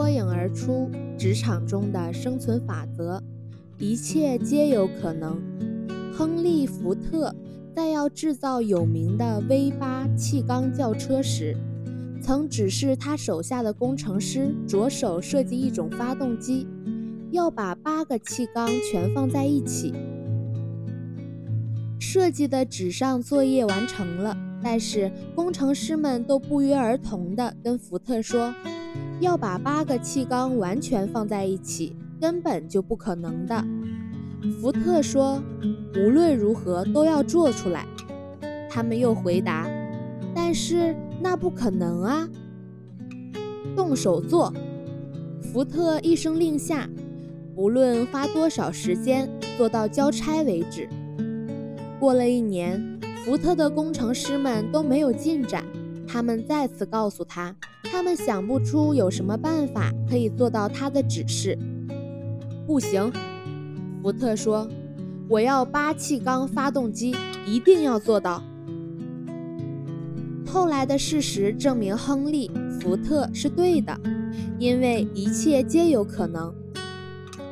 脱颖而出职场中的生存法则：一切皆有可能。亨利·福特在要制造有名的 V8 气缸轿车时，曾指示他手下的工程师着手设计一种发动机，要把八个气缸全放在一起。设计的纸上作业完成了，但是工程师们都不约而同地跟福特说，要把八个气缸完全放在一起，根本就不可能的。福特说，无论如何都要做出来。他们又回答，但是那不可能啊！动手做！福特一声令下，不论花多少时间，做到交差为止。过了一年，福特的工程师们都没有进展。他们再次告诉他，他们想不出有什么办法可以做到他的指示。不行，福特说：“我要八气缸发动机，一定要做到。”后来的事实证明，亨利·福特是对的，因为一切皆有可能。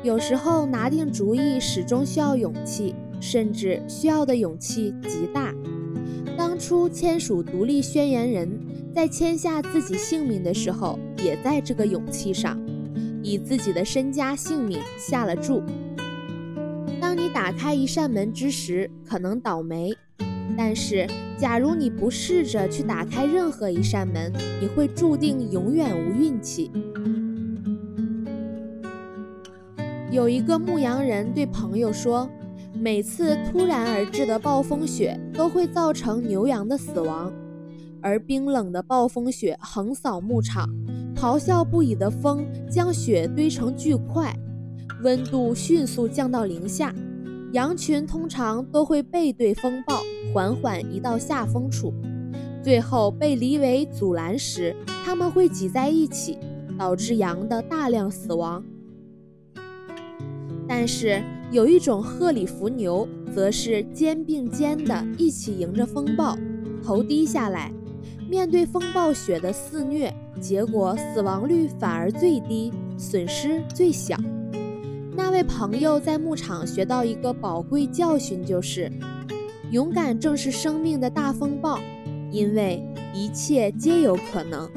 有时候拿定主意始终需要勇气。甚至需要的勇气极大。当初签署独立宣言人在签下自己姓名的时候，也在这个勇气上，以自己的身家性命下了注。当你打开一扇门之时，可能倒霉；但是，假如你不试着去打开任何一扇门，你会注定永远无运气。有一个牧羊人对朋友说。每次突然而至的暴风雪都会造成牛羊的死亡，而冰冷的暴风雪横扫牧场，咆哮不已的风将雪堆成巨块，温度迅速降到零下，羊群通常都会背对风暴，缓缓移到下风处，最后被篱围阻拦时，它们会挤在一起，导致羊的大量死亡。但是。有一种鹤里伏牛，则是肩并肩的一起迎着风暴，头低下来，面对风暴雪的肆虐，结果死亡率反而最低，损失最小。那位朋友在牧场学到一个宝贵教训，就是勇敢正是生命的大风暴，因为一切皆有可能。